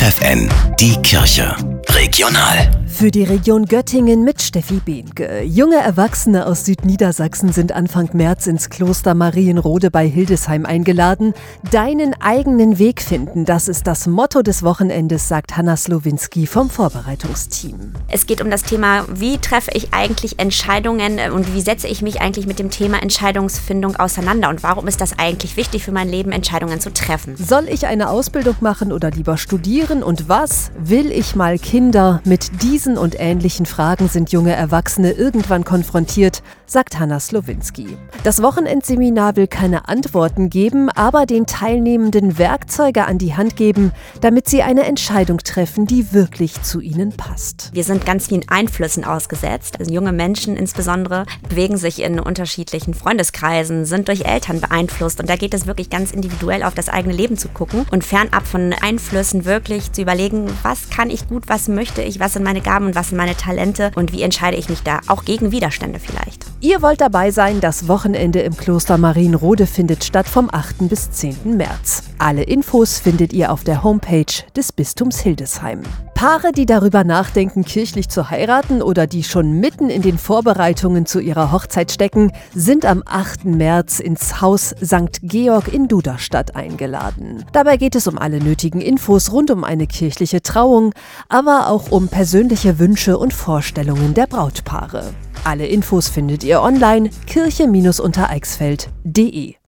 FFN, die Kirche. Regional. Für die Region Göttingen mit Steffi Behnke. Junge Erwachsene aus Südniedersachsen sind Anfang März ins Kloster Marienrode bei Hildesheim eingeladen. Deinen eigenen Weg finden, das ist das Motto des Wochenendes, sagt Hanna Slowinski vom Vorbereitungsteam. Es geht um das Thema, wie treffe ich eigentlich Entscheidungen und wie setze ich mich eigentlich mit dem Thema Entscheidungsfindung auseinander und warum ist das eigentlich wichtig für mein Leben, Entscheidungen zu treffen. Soll ich eine Ausbildung machen oder lieber studieren und was will ich mal Kinder mit diesen diesen und ähnlichen Fragen sind junge Erwachsene irgendwann konfrontiert, sagt Hanna Slowinski. Das Wochenendseminar will keine Antworten geben, aber den Teilnehmenden Werkzeuge an die Hand geben, damit sie eine Entscheidung treffen, die wirklich zu ihnen passt. Wir sind ganz vielen Einflüssen ausgesetzt. Also junge Menschen insbesondere bewegen sich in unterschiedlichen Freundeskreisen, sind durch Eltern beeinflusst und da geht es wirklich ganz individuell auf das eigene Leben zu gucken und fernab von Einflüssen wirklich zu überlegen, was kann ich gut, was möchte ich, was sind meine Gaben und was sind meine Talente und wie entscheide ich mich da, auch gegen Widerstände vielleicht. Ihr wollt dabei sein, das Wochenende im Kloster Marienrode findet statt vom 8. bis 10. März. Alle Infos findet ihr auf der Homepage des Bistums Hildesheim. Paare, die darüber nachdenken, kirchlich zu heiraten oder die schon mitten in den Vorbereitungen zu ihrer Hochzeit stecken, sind am 8. März ins Haus St. Georg in Duderstadt eingeladen. Dabei geht es um alle nötigen Infos rund um eine kirchliche Trauung, aber auch um persönliche Wünsche und Vorstellungen der Brautpaare. Alle Infos findet ihr online kirche-untereichsfeld.de.